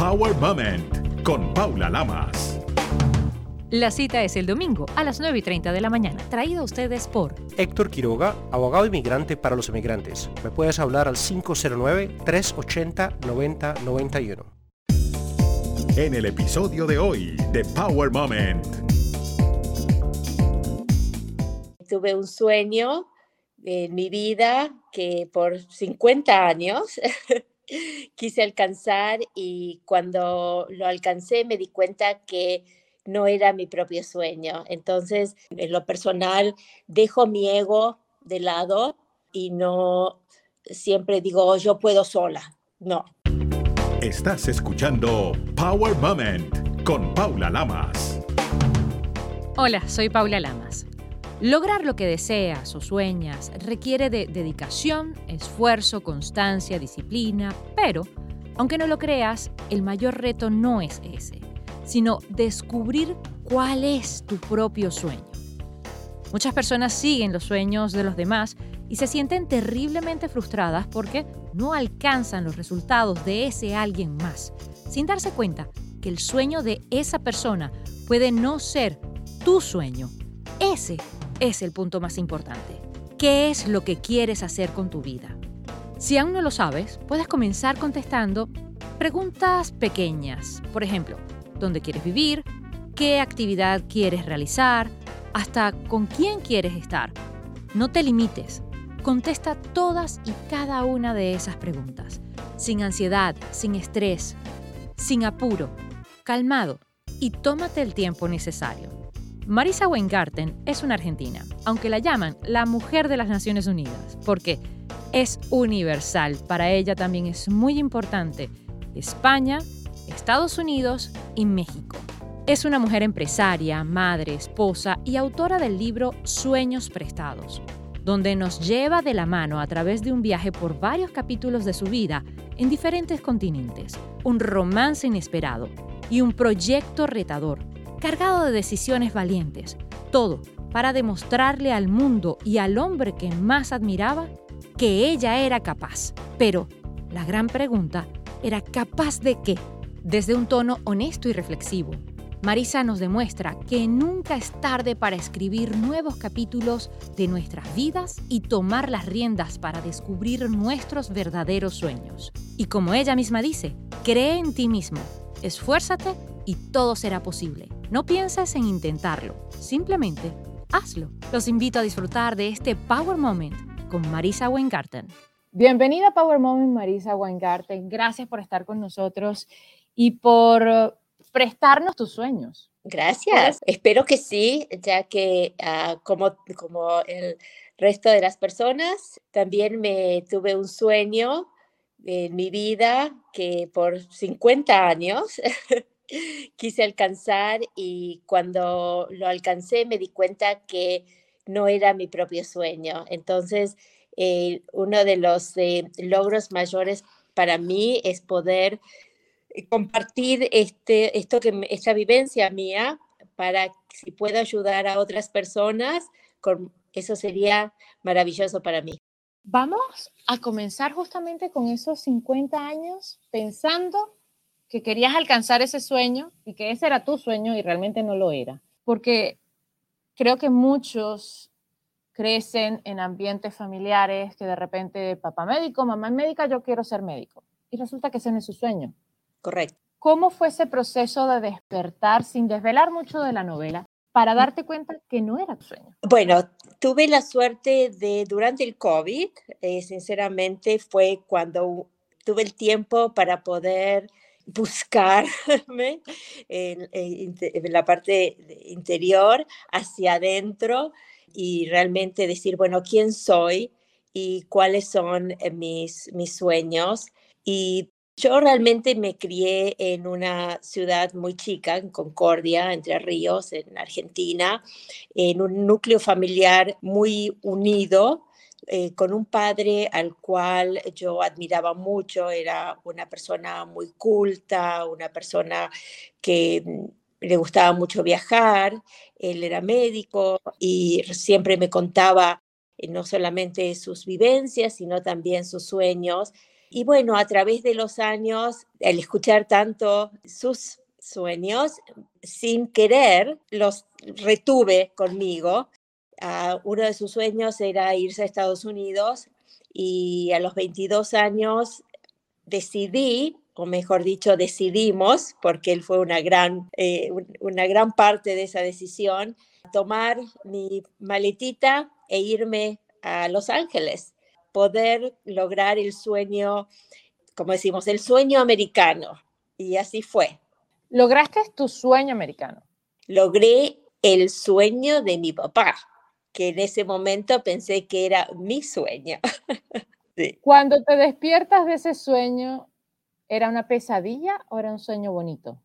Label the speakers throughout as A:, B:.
A: Power Moment con Paula Lamas.
B: La cita es el domingo a las 9 y 30 de la mañana, traído a ustedes por
C: Héctor Quiroga, abogado inmigrante para los emigrantes. Me puedes hablar al 509-380-9091.
A: En el episodio de hoy de Power Moment.
D: Tuve un sueño en mi vida que por 50 años quise alcanzar y cuando lo alcancé me di cuenta que no era mi propio sueño. Entonces, en lo personal, dejo mi ego de lado y no siempre digo, yo puedo sola. No.
A: Estás escuchando Power Moment con Paula Lamas.
B: Hola, soy Paula Lamas. Lograr lo que deseas o sueñas requiere de dedicación, esfuerzo, constancia, disciplina, pero, aunque no lo creas, el mayor reto no es ese, sino descubrir cuál es tu propio sueño. Muchas personas siguen los sueños de los demás y se sienten terriblemente frustradas porque no alcanzan los resultados de ese alguien más, sin darse cuenta que el sueño de esa persona puede no ser tu sueño. Ese es el punto más importante. ¿Qué es lo que quieres hacer con tu vida? Si aún no lo sabes, puedes comenzar contestando preguntas pequeñas. Por ejemplo, ¿dónde quieres vivir? ¿Qué actividad quieres realizar? ¿Hasta con quién quieres estar? No te limites. Contesta todas y cada una de esas preguntas, sin ansiedad, sin estrés, sin apuro, calmado y tómate el tiempo necesario. Marisa Weingarten es una argentina, aunque la llaman la mujer de las Naciones Unidas, porque es universal. Para ella también es muy importante España, Estados Unidos y México. Es una mujer empresaria, madre, esposa y autora del libro Sueños Prestados, donde nos lleva de la mano a través de un viaje por varios capítulos de su vida en diferentes continentes, un romance inesperado y un proyecto retador cargado de decisiones valientes, todo para demostrarle al mundo y al hombre que más admiraba que ella era capaz. Pero la gran pregunta era capaz de qué? Desde un tono honesto y reflexivo, Marisa nos demuestra que nunca es tarde para escribir nuevos capítulos de nuestras vidas y tomar las riendas para descubrir nuestros verdaderos sueños. Y como ella misma dice, cree en ti mismo, esfuérzate y todo será posible. No pienses en intentarlo, simplemente hazlo. Los invito a disfrutar de este Power Moment con Marisa Weingarten.
E: Bienvenida a Power Moment, Marisa Weingarten. Gracias por estar con nosotros y por prestarnos tus sueños.
D: Gracias. Espero que sí, ya que ah, como, como el resto de las personas, también me tuve un sueño en mi vida que por 50 años quise alcanzar y cuando lo alcancé me di cuenta que no era mi propio sueño. Entonces, eh, uno de los eh, logros mayores para mí es poder eh, compartir este, esto que, esta vivencia mía para si puedo ayudar a otras personas, eso sería maravilloso para mí.
E: Vamos a comenzar justamente con esos 50 años pensando que querías alcanzar ese sueño y que ese era tu sueño y realmente no lo era. Porque creo que muchos crecen en ambientes familiares que de repente papá médico, mamá médica, yo quiero ser médico. Y resulta que ese no es su sueño.
D: Correcto.
E: ¿Cómo fue ese proceso de despertar sin desvelar mucho de la novela para darte cuenta que no era tu sueño?
D: Bueno, tuve la suerte de durante el COVID, eh, sinceramente fue cuando tuve el tiempo para poder buscarme en, la parte interior, hacia adentro y realmente decir, bueno, ¿quién soy? y cuáles son eh, mis, mis sueños. Y yo realmente me crié en una ciudad muy chica, en Concordia, Entre Ríos, en Argentina, en un núcleo familiar muy unido, eh, con un padre al cual yo admiraba mucho, era una persona muy culta, una persona que mm, le gustaba mucho viajar, él era médico y siempre me contaba eh, no solamente sus vivencias, sino también sus sueños. Y bueno, a través de los años, al escuchar tanto sus sueños, sin querer, los retuve conmigo. Uh, uno de sus sueños era irse a Estados Unidos y a los 22 años decidí, o mejor dicho, decidimos, porque él fue una gran, eh, una gran parte de esa decisión, tomar mi maletita e irme a Los Ángeles poder lograr el sueño, como decimos, el sueño americano. Y así fue.
E: ¿Lograste tu sueño americano?
D: Logré el sueño de mi papá, que en ese momento pensé que era mi sueño.
E: Cuando te despiertas de ese sueño, ¿era una pesadilla o era un sueño bonito?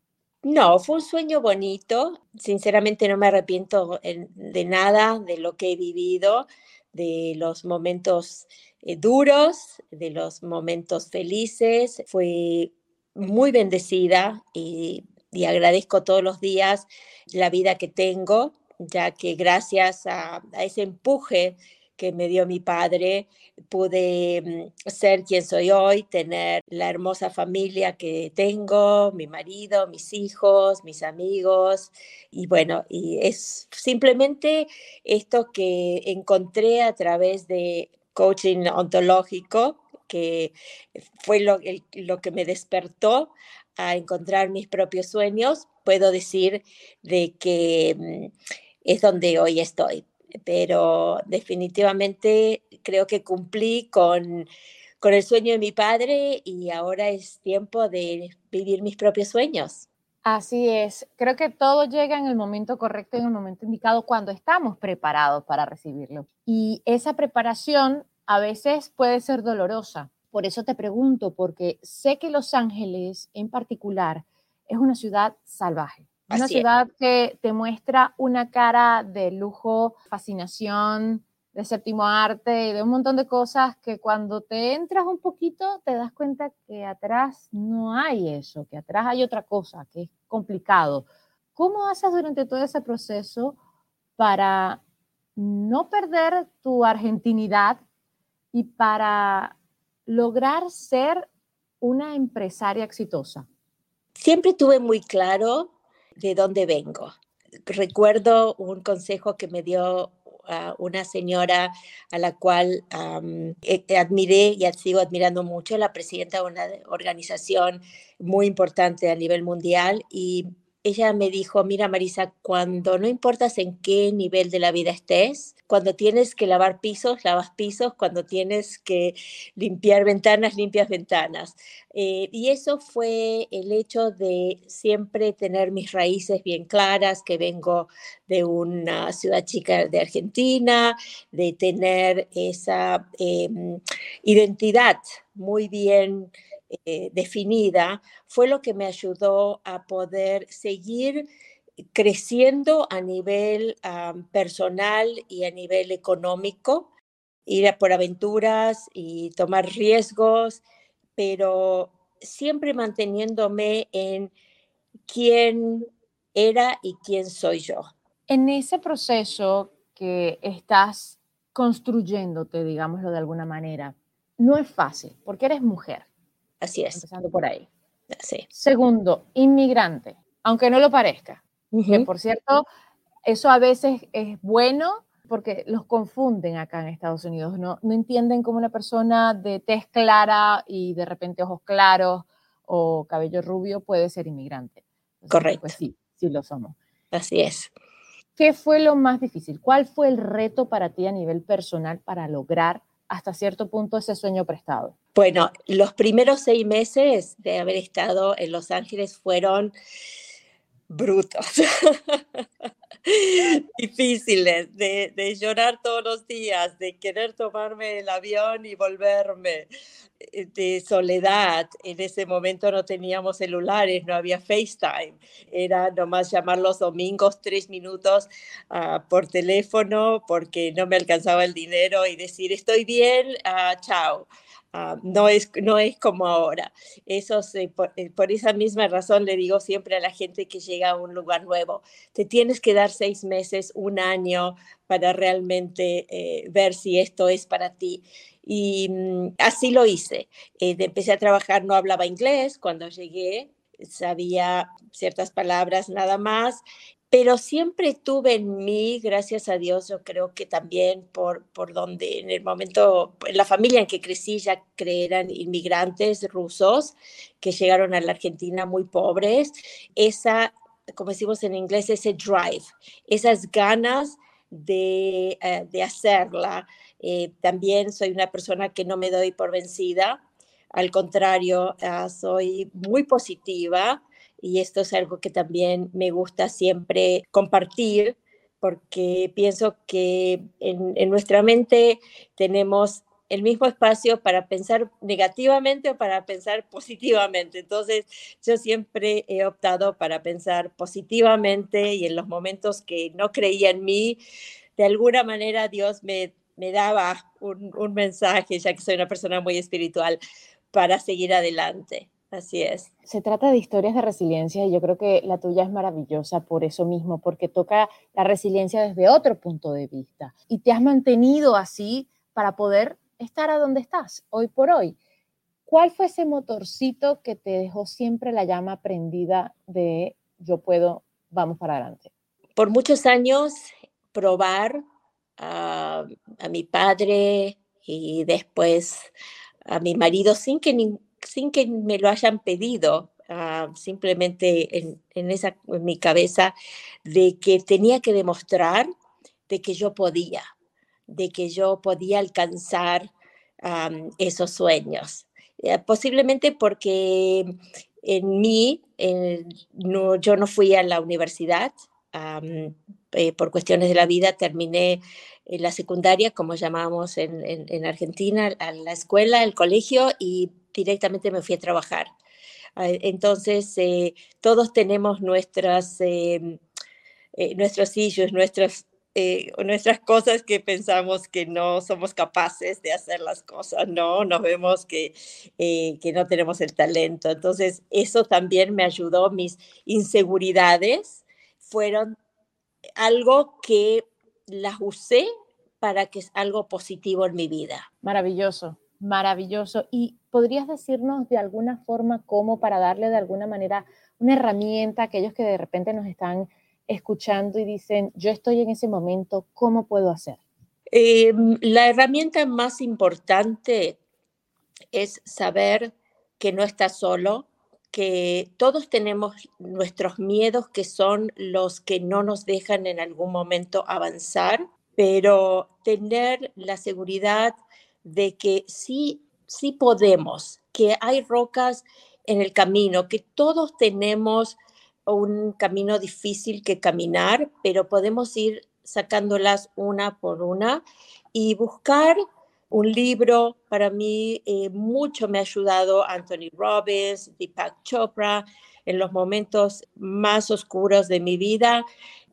D: No, fue un sueño bonito. Sinceramente no me arrepiento de nada de lo que he vivido, de los momentos eh, duros, de los momentos felices. Fui muy bendecida y, agradezco todos los días la vida que tengo, ya que gracias a, ese empuje que me dio mi padre, pude mm, ser quien soy hoy, tener la hermosa familia que tengo, mi marido, mis hijos, mis amigos, y bueno, y es simplemente esto que encontré a través de coaching ontológico, que fue lo, lo que me despertó a encontrar mis propios sueños, puedo decir de que mm, es donde hoy estoy. Pero definitivamente creo que cumplí con, con el sueño de mi padre y ahora es tiempo de vivir mis propios sueños.
E: Así es, creo que todo llega en el momento correcto, en el momento indicado, cuando estamos preparados para recibirlo. Y esa preparación a veces puede ser dolorosa. Por eso te pregunto, porque sé que Los Ángeles en particular es una ciudad salvaje. Una ciudad que te muestra una cara de lujo, fascinación, de séptimo arte y de un montón de cosas que cuando te entras un poquito te das cuenta que atrás no hay eso, que atrás hay otra cosa, que es complicado. ¿Cómo haces durante todo ese proceso para no perder tu argentinidad y para lograr ser una empresaria exitosa?
D: Siempre tuve muy claro de dónde vengo. Recuerdo un consejo que me dio una señora a la cual eh, admiré y sigo admirando mucho, la presidenta de una organización muy importante a nivel mundial y ella me dijo, mira Marisa, cuando no importas en qué nivel de la vida estés, cuando tienes que lavar pisos, lavas pisos, cuando tienes que limpiar ventanas, limpias ventanas. Eh, y eso fue el hecho de siempre tener mis raíces bien claras, que vengo de una ciudad chica de Argentina, de tener esa em, identidad muy bien eh, definida, fue lo que me ayudó a poder seguir creciendo a nivel personal y a nivel económico, ir por aventuras y tomar riesgos, pero siempre manteniéndome en quién era y quién soy yo.
E: En ese proceso que estás construyéndote, digámoslo de alguna manera, no es fácil porque eres mujer.
D: Así es.
E: Empezando por ahí.
D: Sí.
E: Segundo, inmigrante, aunque no lo parezca. Que por cierto, eso a veces es bueno porque los confunden acá en Estados Unidos. No, no entienden cómo una persona de tez clara y de repente ojos claros o cabello rubio puede ser inmigrante.
D: Correcto.
E: Pues sí, sí lo somos.
D: Así es.
E: ¿Qué fue lo más difícil? ¿Cuál fue el reto para ti a nivel personal para lograr hasta cierto punto ese sueño prestado?
D: Bueno, los primeros seis meses de haber estado en Los Ángeles fueron brutos, difíciles, de, llorar todos los días, de querer tomarme el avión y volverme, eh, de soledad. En ese momento no teníamos celulares, no había FaceTime, era nomás llamar los domingos tres minutos ah, por teléfono porque no me alcanzaba el dinero y decir estoy bien, uh, chao. Ah, no, es, no es como ahora. Eso por, eh, por, esa misma razón le digo siempre a la gente que llega a un lugar nuevo, te tienes que dar seis meses, un año para realmente eh, ver si esto es para ti. Y mm, así lo hice. Eh, empecé a trabajar, no hablaba inglés cuando llegué, sabía ciertas palabras nada más pero siempre tuve en mí, gracias a Dios, yo creo que también por, por donde en el momento, en la familia en que crecí ya eran inmigrantes rusos que llegaron a la Argentina muy pobres, esa, como decimos en inglés, ese drive, esas ganas de, eh, de hacerla. Eh, también soy una persona que no me doy por vencida, al contrario, ah, soy muy positiva y esto es algo que también me gusta siempre compartir porque pienso que en, nuestra mente tenemos el mismo espacio para pensar negativamente o para pensar positivamente. Entonces, yo siempre he optado para pensar positivamente y en los momentos que no creía en mí, de alguna manera Dios me, me daba un, un mensaje, ya que soy una persona muy espiritual, para seguir adelante. Así es.
E: Se trata de historias de resiliencia y yo creo que la tuya es maravillosa por eso mismo, porque toca la resiliencia desde otro punto de vista y te has mantenido así para poder estar a donde estás hoy por hoy. ¿Cuál fue ese motorcito que te dejó siempre la llama prendida de yo puedo, vamos para adelante?
D: Por muchos años probar a, a mi padre y después a mi marido sin que sin que me lo hayan pedido, ah, simplemente en, en, esa, en mi cabeza, de que tenía que demostrar de que yo podía, de que yo podía alcanzar esos sueños. Eh, posiblemente porque en mí, no, yo no fui a la universidad, eh, por cuestiones de la vida terminé en la secundaria, como llamamos en, en, en Argentina, a la escuela, el colegio, y directamente me fui a trabajar. Ah, entonces, eh, todos tenemos nuestras, em, eh, nuestros issues, nuestras, eh, nuestras cosas que pensamos que no somos capaces de hacer las cosas, ¿no? Nos vemos que, que no tenemos el talento. Entonces, eso también me ayudó. Mis inseguridades fueron algo que las usé para que es algo positivo en mi vida.
E: Maravilloso, maravilloso. ¿Y podrías decirnos de alguna forma cómo para darle de alguna manera una herramienta a aquellos que de repente nos están escuchando y dicen, yo estoy en ese momento, ¿cómo puedo hacer?
D: Em, la herramienta más importante es saber que no estás solo, que todos tenemos nuestros miedos que son los que no nos dejan en algún momento avanzar, pero tener la seguridad de que sí, sí podemos, que hay rocas en el camino, que todos tenemos un camino difícil que caminar, pero podemos ir sacándolas una por una y buscar un libro. Para mí eh, mucho me ha ayudado Anthony Robbins, Deepak Chopra, en los momentos más oscuros de mi vida.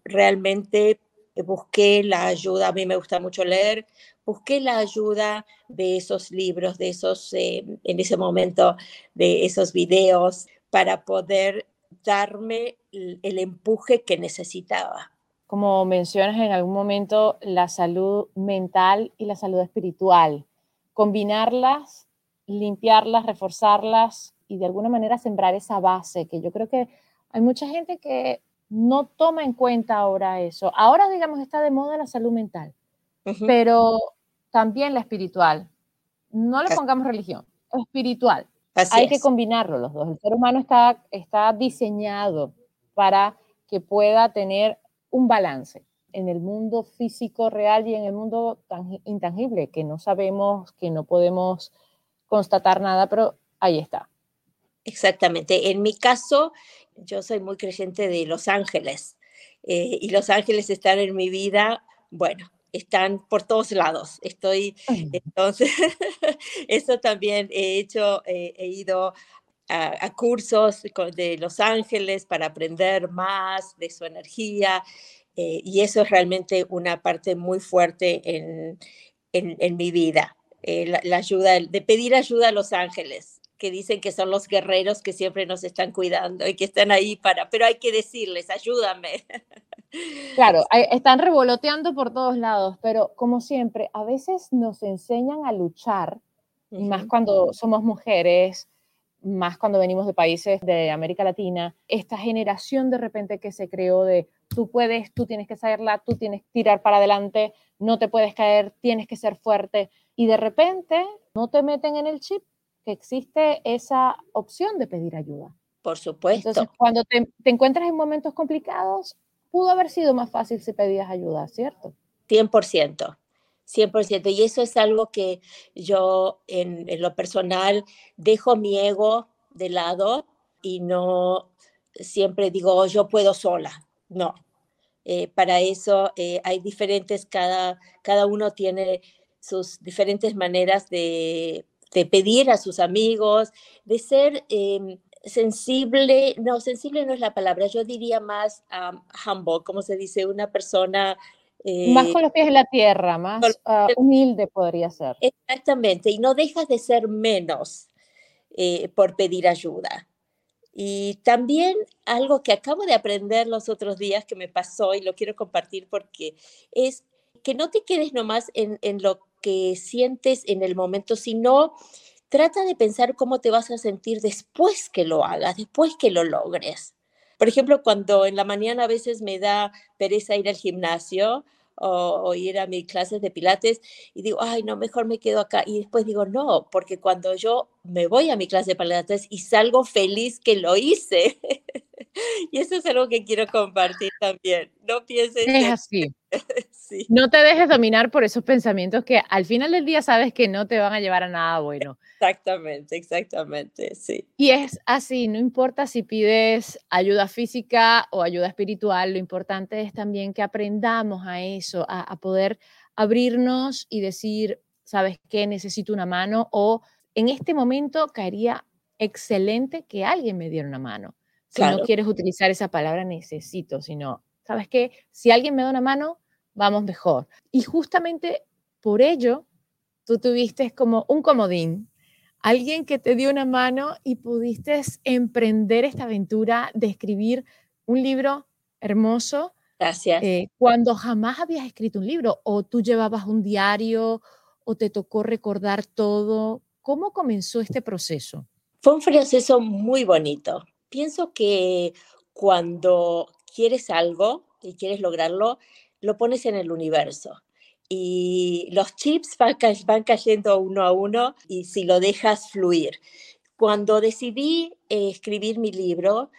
D: Realmente busqué la ayuda, a mí me gusta mucho leer, busqué la ayuda de esos libros, de esos, eh, en ese momento, de esos videos, para poder darme el, empuje que necesitaba.
E: Como mencionas en algún momento, la salud mental y la salud espiritual, combinarlas, limpiarlas, reforzarlas y de alguna manera sembrar esa base, que yo creo que hay mucha gente que no toma en cuenta ahora eso. Ahora, digamos, está de moda la salud mental, pero también la espiritual. No le pongamos religión, espiritual. Hay que combinarlo los dos. El ser humano está, está diseñado para que pueda tener un balance en el mundo físico real y en el mundo intangible, que no sabemos, que no podemos constatar nada, pero ahí está.
D: Exactamente. En mi caso, yo soy muy creyente de los ángeles eh, y los ángeles están en mi vida, bueno, están por todos lados. Estoy, entonces, eso también he hecho, eh, he ido a, cursos de Los Ángeles para aprender más de su energía eh, y eso es realmente una parte muy fuerte en, en, mi vida. eh, la, ayuda, de pedir ayuda a los ángeles, que dicen que son los guerreros que siempre nos están cuidando y que están ahí para, pero hay que decirles, ayúdame.
E: Claro, están revoloteando por todos lados, pero como siempre, a veces nos enseñan a luchar, y más cuando somos mujeres, más cuando venimos de países de América Latina, esta generación de repente que se creó de tú puedes, tú tienes que saberla, tú tienes que tirar para adelante, no te puedes caer, tienes que ser fuerte. Y de repente no te meten en el chip que existe esa opción de pedir ayuda.
D: Por supuesto.
E: Entonces, cuando te, encuentras en momentos complicados, pudo haber sido más fácil si pedías ayuda, ¿cierto?
D: 100%. 100%. Y eso es algo que yo en, lo personal dejo mi ego de lado y no siempre digo, oh, yo puedo sola. No. Eh, para eso eh, hay diferentes, cada, cada uno tiene sus diferentes maneras de, pedir a sus amigos, de ser em, sensible, no, sensible no es la palabra, yo diría más humble, como se dice, una persona
E: más con eh, los pies en la tierra, más ah, humilde podría ser.
D: Exactamente, y no dejas de ser menos eh, por pedir ayuda. Y también algo que acabo de aprender los otros días que me pasó y lo quiero compartir porque es que no te quedes nomás en, en lo que sientes en el momento, sino trata de pensar cómo te vas a sentir después que lo hagas, después que lo logres. Por ejemplo, cuando en la mañana a veces me da pereza ir al gimnasio o, ir a mis clases de pilates y digo, ay, no, mejor me quedo acá. Y después digo, no, porque cuando yo me voy a mi clase de pilates y salgo feliz que lo hice, y eso es algo que quiero compartir también. No pienses.
E: Es así. No te dejes dominar por esos pensamientos que al final del día sabes que no te van a llevar a nada bueno.
D: Exactamente, exactamente, sí.
E: Y es así, no importa si pides ayuda física o ayuda espiritual, lo importante es también que aprendamos a eso, a, a poder abrirnos y decir, ¿sabes qué? Necesito una mano o en este momento caería excelente que alguien me diera una mano. Si no quieres utilizar esa palabra necesito, sino, ¿sabes qué? Si alguien me da una mano, vamos mejor. Y justamente por ello, tú tuviste como un comodín, alguien que te dio una mano y pudiste emprender esta aventura de escribir un libro hermoso.
D: Gracias.
E: Eh, cuando jamás habías escrito un libro, o tú llevabas un diario, o te tocó recordar todo. ¿Cómo comenzó este proceso?
D: Fue un proceso muy bonito. Pienso que cuando quieres algo y quieres lograrlo, lo pones en el universo. Y los chips van, cayendo uno a uno y si lo dejas fluir. Cuando decidí eh, escribir mi libro,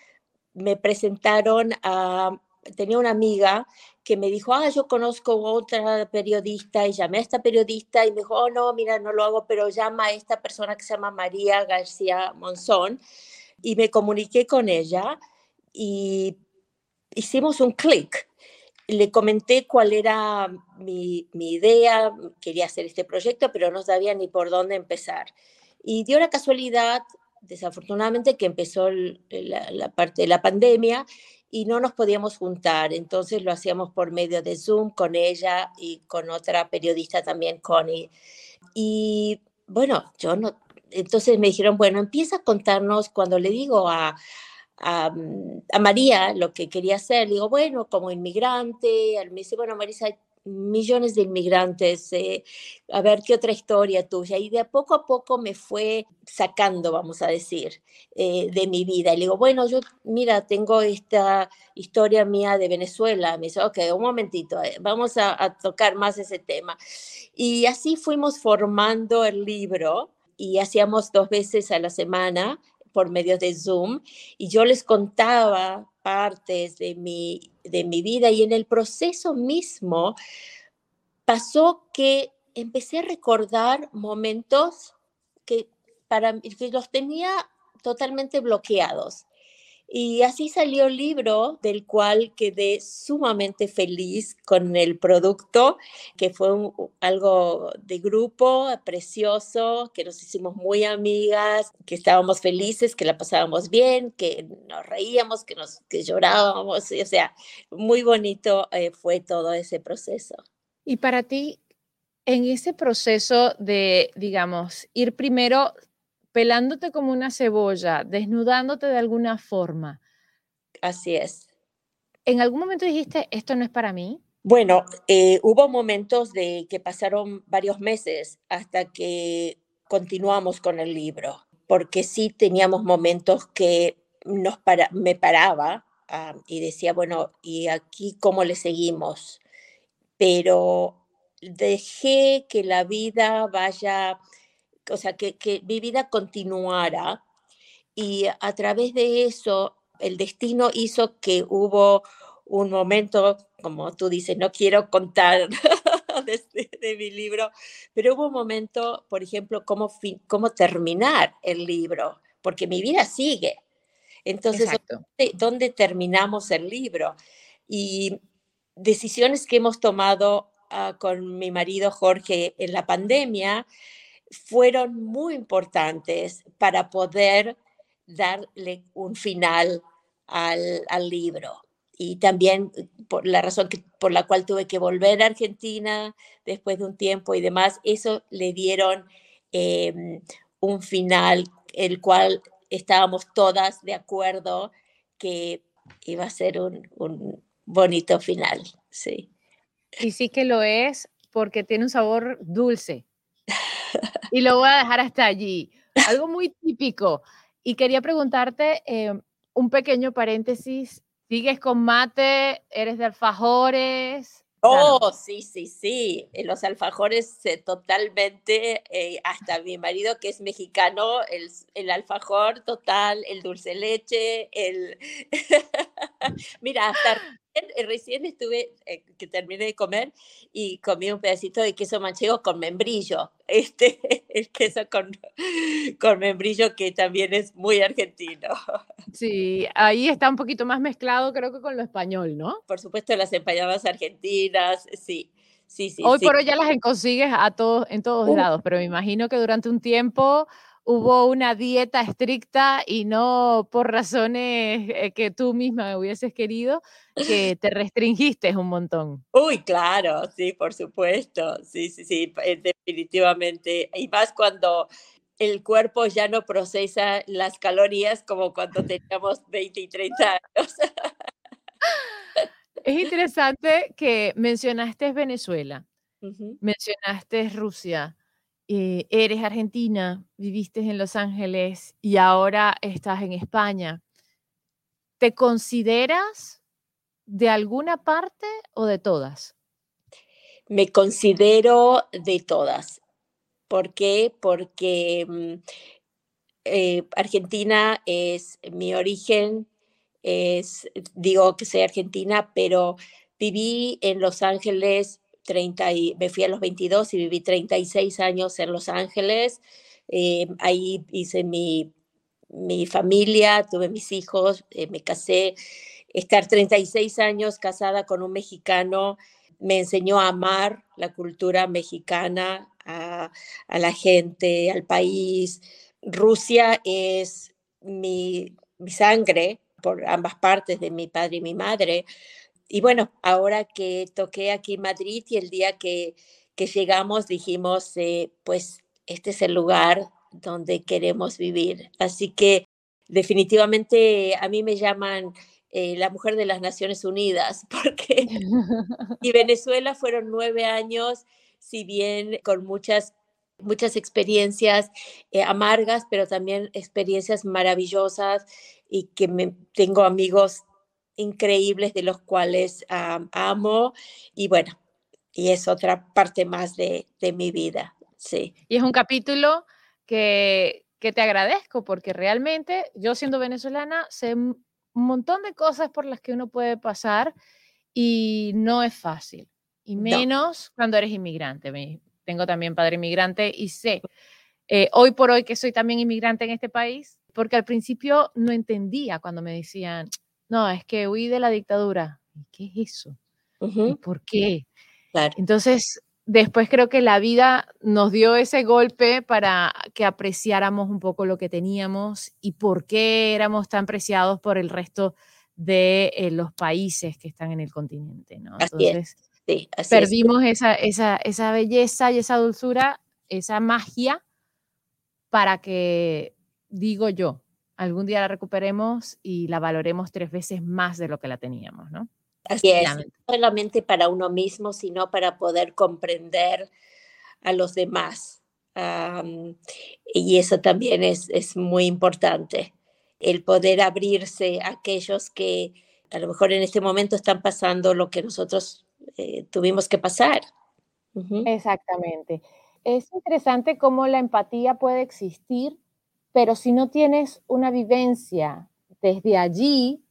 D: me presentaron a, tenía una amiga que me dijo, ah, yo conozco otra periodista y llamé a esta periodista y me dijo, oh, no, mira, no lo hago, pero llama a esta persona que se llama María García Monzón y me comuniqué con ella y hicimos un clic le comenté cuál era mi, idea, quería hacer este proyecto, pero no sabía ni por dónde empezar. Y dio la casualidad, desafortunadamente, que empezó la, parte de la pandemia y no nos podíamos juntar. Entonces lo hacíamos por medio de Zoom con ella y con otra periodista también, Connie. Y bueno, yo no, entonces me dijeron, bueno, empieza a contarnos cuando le digo a, a, María lo que quería hacer. digo, bueno, como inmigrante, me dice, bueno, Marisa, hay millones de inmigrantes, eh, a ver qué otra historia tuya. Y de poco a poco me fue sacando, vamos a decir, eh, de mi vida. Y le digo, bueno, yo, mira, tengo esta historia mía de Venezuela. Me dice, ok, un momentito, eh, vamos a tocar más ese tema. Y así fuimos formando el libro y hacíamos dos veces a la semana por medio de Zoom y yo les contaba partes de mi, de mi vida y en el proceso mismo pasó que empecé a recordar momentos que, para, que los tenía totalmente bloqueados. Y así salió el libro del cual quedé sumamente feliz con el producto, que fue algo de grupo precioso, que nos hicimos muy amigas, que estábamos felices, que la pasábamos bien, que nos reíamos, que, nos, que llorábamos, o sea, muy bonito eh, fue todo ese proceso.
E: Y para ti, en ese proceso de, digamos, ir primero pelándote como una cebolla, desnudándote de alguna forma.
D: Así es.
E: ¿En algún momento dijiste, esto no es para mí?
D: Bueno, eh, hubo momentos de que pasaron varios meses hasta que continuamos con el libro, porque sí teníamos momentos que nos para, me paraba ah, y decía, bueno, ¿y aquí cómo le seguimos? Pero dejé que la vida vaya, o sea, que, que mi vida continuara y a través de eso el destino hizo que hubo un momento, como tú dices, no quiero contar de, mi libro, pero hubo un momento, por ejemplo, cómo, cómo terminar el libro, porque mi vida sigue. Entonces, ¿dónde, ¿dónde, terminamos el libro? Y decisiones que hemos tomado Ah, con mi marido Jorge en la pandemia fueron muy importantes para poder darle un final al, libro. Y también por la razón por la cual tuve que volver a Argentina después de un tiempo y demás, eso le dieron em, un final el cual estábamos todas de acuerdo que iba a ser un, un bonito final, sí.
E: Y sí que lo es porque tiene un sabor dulce. Y lo voy a dejar hasta allí. Algo muy típico. Y quería preguntarte eh, un pequeño paréntesis. ¿Sigues con mate? ¿Eres de alfajores?
D: Oh, sí, sí, sí. Los alfajores totalmente, eh, hasta mi marido que es mexicano, el, el alfajor total, el dulce leche, el... Mira, hasta eh, recién estuve, eh, que terminé de comer y comí un pedacito de queso manchego con membrillo. Este, el queso con, con membrillo que también es muy argentino.
E: Sí, ahí está un poquito más mezclado creo que con lo español, ¿no?
D: Por supuesto, las empanadas argentinas, sí. Sí, sí,
E: hoy por hoy ya las consigues a todos, en todos lados, pero me imagino que durante un tiempo hubo una dieta estricta y no por razones eh, que tú misma hubieses querido, que te restringiste un montón.
D: Uy, claro, sí, por supuesto, sí, sí, sí, eh, definitivamente. Y más cuando el cuerpo ya no procesa las calorías como cuando teníamos 20 y 30 años.
E: Es interesante que mencionaste Venezuela, mencionaste Rusia. Eh, eres argentina, viviste en Los Ángeles y ahora estás en España. ¿Te consideras de alguna parte o de todas?
D: Me considero de todas. ¿Por qué? Porque mm, eh, Argentina es mi origen, es, digo que soy argentina, pero viví en Los Ángeles 30 y me fui a los 22 y viví 36 años en Los Ángeles. Eh, ahí hice mi, mi, familia, tuve mis hijos, eh, me casé. Estar 36 años casada con un mexicano me enseñó a amar la cultura mexicana, a, a la gente, al país. Rusia es mi, mi sangre por ambas partes de mi padre y mi madre y bueno, ahora que toqué aquí Madrid y el día que, que llegamos dijimos, eh, pues este es el lugar donde queremos vivir. Así que definitivamente a mí me llaman eh, la mujer de las Naciones Unidas, porque y Venezuela fueron nueve años, si bien con muchas muchas experiencias eh, amargas, pero también experiencias maravillosas y que me, tengo amigos increíbles de los cuales amo y bueno, y es otra parte más de, mi vida, sí.
E: Y es un capítulo que, que te agradezco porque realmente yo siendo venezolana sé un montón de cosas por las que uno puede pasar y no es fácil, y menos cuando eres inmigrante. Tengo también padre inmigrante y sé, eh, hoy por hoy que soy también inmigrante en este país, porque al principio no entendía cuando me decían, no, es que huí de la dictadura. ¿Qué es eso? por qué? Entonces, después creo que la vida nos dio ese golpe para que apreciáramos un poco lo que teníamos y por qué éramos tan preciados por el resto de eh, los países que están en el continente, ¿no? Entonces,
D: Sí, así
E: Perdimos esa, esa, esa belleza y esa dulzura, esa magia, para que, digo yo, algún día la recuperemos y la valoremos tres veces más de lo que la teníamos, ¿no?
D: Así es, no solamente para uno mismo, sino para poder comprender a los demás. y eso también es, es muy importante, el poder abrirse a aquellos que a lo mejor en este momento están pasando lo que nosotros eh, tuvimos que pasar.
E: Exactamente. Es interesante cómo la empatía puede existir, pero si no tienes una vivencia desde allí,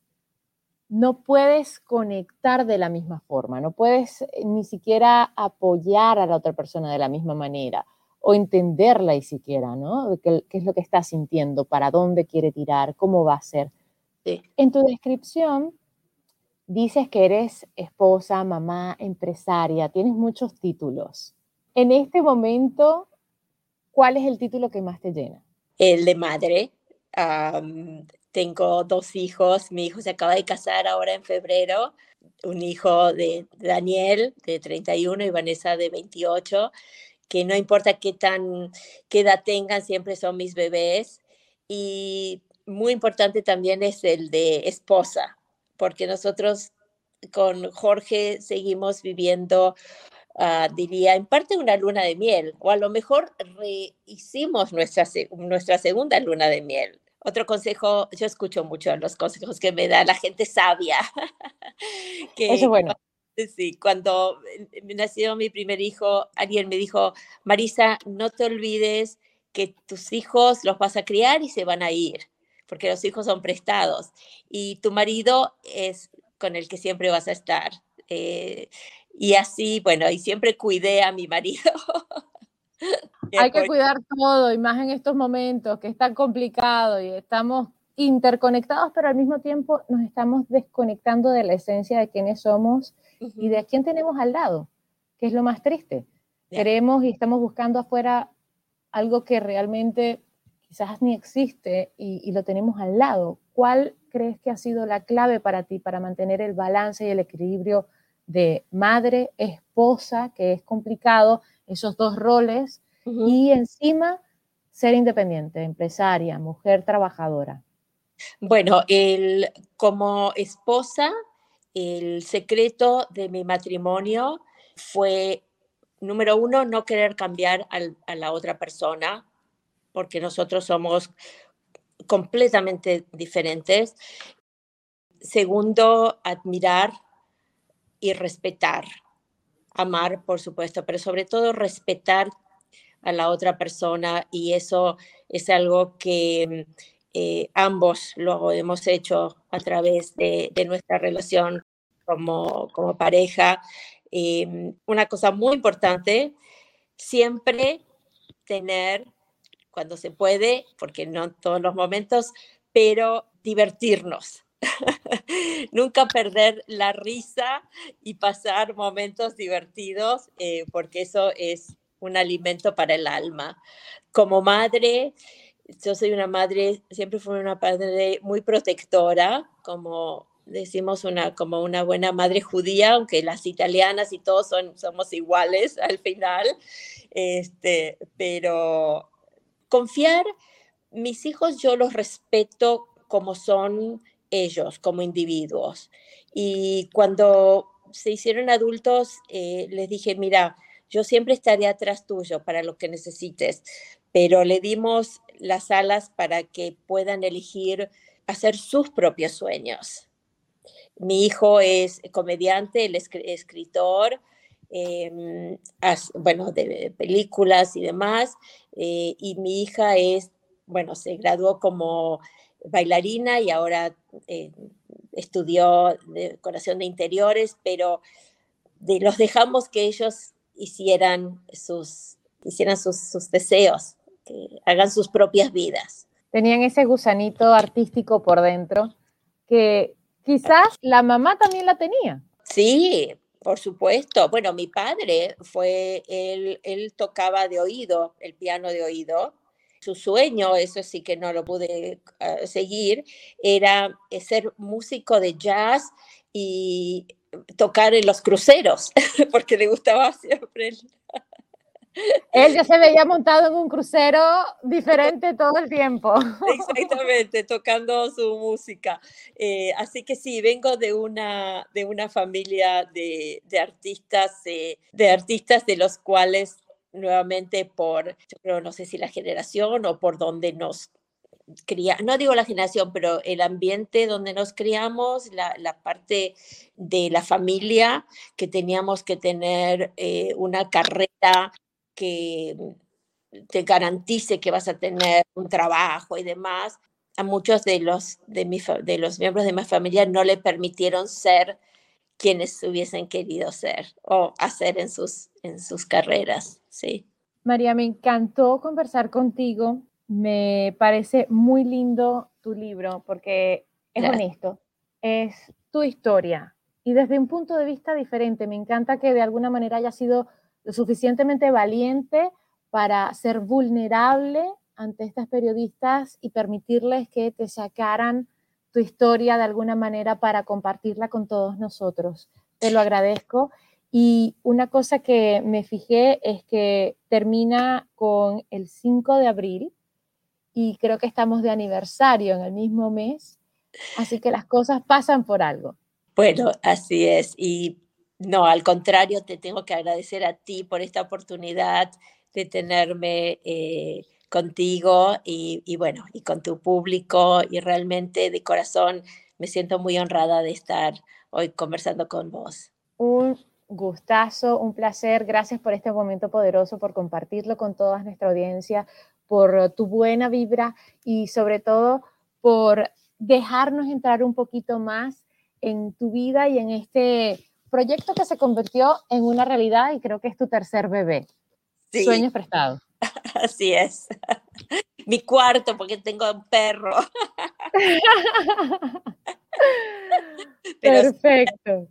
E: no puedes conectar de la misma forma, no puedes eh, ni siquiera apoyar a la otra persona de la misma manera o entenderla y siquiera, ¿no? ¿Qué, es lo que está sintiendo? ¿Para dónde quiere tirar? ¿Cómo va a ser? En tu descripción dices que eres esposa, mamá, empresaria, tienes muchos títulos. En este momento, ¿cuál es el título que más te llena?
D: El de madre. Tengo dos hijos, mi hijo se acaba de casar ahora en febrero, un hijo de Daniel de 31 y Vanessa de 28, que no importa qué tan qué edad tengan, siempre son mis bebés. Y muy importante también es el de esposa, porque nosotros con Jorge seguimos viviendo, uh, diría, en parte una luna de miel, o a lo mejor rehicimos nuestra, nuestra segunda luna de miel otro consejo, yo escucho mucho los consejos que me da la gente sabia.
E: que, Eso es bueno.
D: Sí, cuando nació mi primer hijo, alguien me dijo, Marisa, no te olvides que tus hijos los vas a criar y se van a ir, porque los hijos son prestados y tu marido es con el que siempre vas a estar. Eh, y así, bueno, y siempre cuidé a mi marido.
E: Hay que cuidar todo, y más en estos momentos que es tan complicado y estamos interconectados, pero al mismo tiempo nos estamos desconectando de la esencia de quiénes somos y de quién tenemos al lado, que es lo más triste. Queremos y estamos buscando afuera algo que realmente quizás ni existe y, y, lo tenemos al lado. ¿Cuál crees que ha sido la clave para ti para mantener el balance y el equilibrio de madre, esposa, que es complicado, esos dos roles, y encima ser independiente, empresaria, mujer trabajadora.
D: Bueno, el, como esposa, el secreto de mi matrimonio fue, número uno, no querer cambiar a la otra persona, porque nosotros somos completamente diferentes. Segundo, admirar y respetar. Amar, por supuesto, pero sobre todo respetar a la otra persona y eso es algo que eh, ambos lo hemos hecho a través de, nuestra relación como, pareja. Em, una cosa muy importante, siempre tener, cuando se puede, porque no en todos los momentos, pero divertirnos. Nunca perder la risa y pasar momentos divertidos, eh, porque eso es un alimento para el alma. Como madre, yo soy una madre, siempre fui una madre muy protectora, como decimos una como una buena madre judía, aunque las italianas y todos son, somos iguales al final, este, pero confiar, mis hijos yo los respeto como son ellos, como individuos. Y cuando se hicieron adultos, eh, les dije, mira, yo siempre estaré atrás tuyo para lo que necesites, pero le dimos las alas para que puedan elegir hacer sus propios sueños. Mi hijo es comediante, él es escritor, em, bueno, de películas y demás, eh, y mi hija es, bueno, se graduó como bailarina y ahora eh, estudió decoración de interiores, pero los dejamos que ellos hicieran sus, hicieran sus, deseos, que hagan sus propias vidas.
E: Tenían ese gusanito artístico por dentro que quizás la mamá también la tenía.
D: Sí, por supuesto. Bueno, mi padre fue, él, él tocaba de oído, el piano de oído. Su sueño, eso sí que no lo pude ah, seguir, era ser músico de jazz y tocar en los cruceros, porque le gustaba siempre.
E: Él ya se veía montado en un crucero diferente todo el tiempo.
D: Exactamente, tocando su música. Eh, así que sí, vengo de una, de una familia de, de artistas, eh, de artistas de los cuales nuevamente por, creo, no sé si la generación o por donde nos cría, no digo la generación, pero el ambiente donde nos criamos, la, la parte de la familia, que teníamos que tener eh, una carrera que te garantice que vas a tener un trabajo y demás, a muchos de los, de, mi, de los miembros de mi familia no le permitieron ser quienes hubiesen querido ser o hacer en sus, en sus carreras, sí.
E: María, me encantó conversar contigo. Me parece muy lindo tu libro porque es honesto, es tu historia y desde un punto de vista diferente. Me encanta que de alguna manera haya sido lo suficientemente valiente para ser vulnerable ante estas periodistas y permitirles que te sacaran tu historia de alguna manera para compartirla con todos nosotros. Te lo agradezco. Y una cosa que me fijé es que termina con el 5 de abril y creo que estamos de aniversario en el mismo mes, así que las cosas pasan por algo.
D: Bueno, así es. Y no, al contrario, te tengo que agradecer a ti por esta oportunidad de tenerme eh, contigo y, y, bueno, y con tu público y realmente de corazón me siento muy honrada de estar hoy conversando con vos.
E: Un gustazo, un placer. Gracias por este momento poderoso, por compartirlo con toda nuestra audiencia, por tu buena vibra y sobre todo por dejarnos entrar un poquito más en tu vida y en este proyecto que se convirtió en una realidad y creo que es tu tercer bebé. Sueños prestados.
D: Así es. Mi cuarto, porque tengo un perro.
E: Perfecto.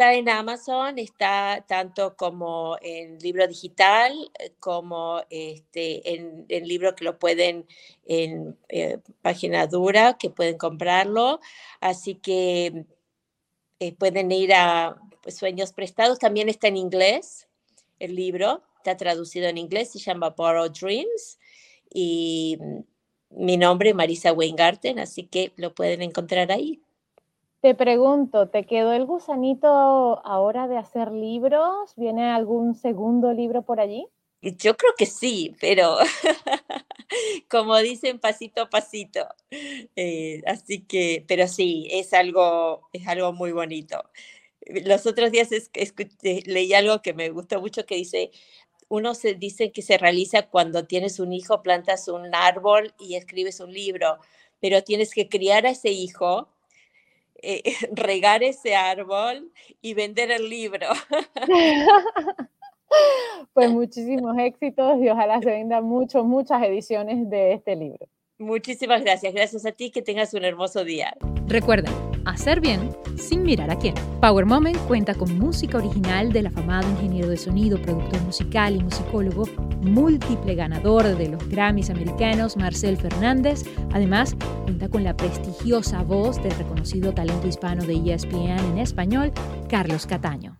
D: Está en Amazon, está tanto como en libro digital, eh, como este, en, en libro que lo pueden en eh, página dura, que pueden comprarlo. Así que eh, pueden ir a pues, Sueños Prestados, también está en inglés el libro, está traducido en inglés, se llama Borrowed Dreams y mm, mi nombre es Marisa Weingarten, así que lo pueden encontrar ahí.
E: Te pregunto, ¿te quedó el gusanito ahora de hacer libros? ¿Viene algún segundo libro por allí?
D: Yo creo que sí, pero como dicen, pasito a pasito. Eh, así que, pero sí, es algo, es algo muy bonito. Los otros días leí algo que me gustó mucho que dice, uno se dice que se realiza cuando tienes un hijo, plantas un árbol y escribes un libro, pero tienes que criar a ese hijo, eh, regar ese árbol y vender el libro.
E: Pues muchísimos éxitos y ojalá se vendan muchas, muchas ediciones de este libro.
D: Muchísimas gracias. Gracias a ti. Que tengas un hermoso día.
B: Recuerda, hacer bien sin mirar a quién. Power Moment cuenta con música original del afamado ingeniero de sonido, productor musical y musicólogo, múltiple ganador de los Grammys americanos, Marcel Fernández. Además, cuenta con la prestigiosa voz del reconocido talento hispano de ESPN en español, Carlos Cataño.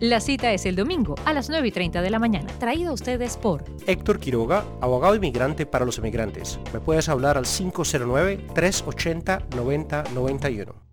B: La cita es el domingo a las 9 y 30 de la mañana, traído a ustedes por
C: Héctor Quiroga, abogado inmigrante para los inmigrantes. Me puedes hablar al 509-380-9091.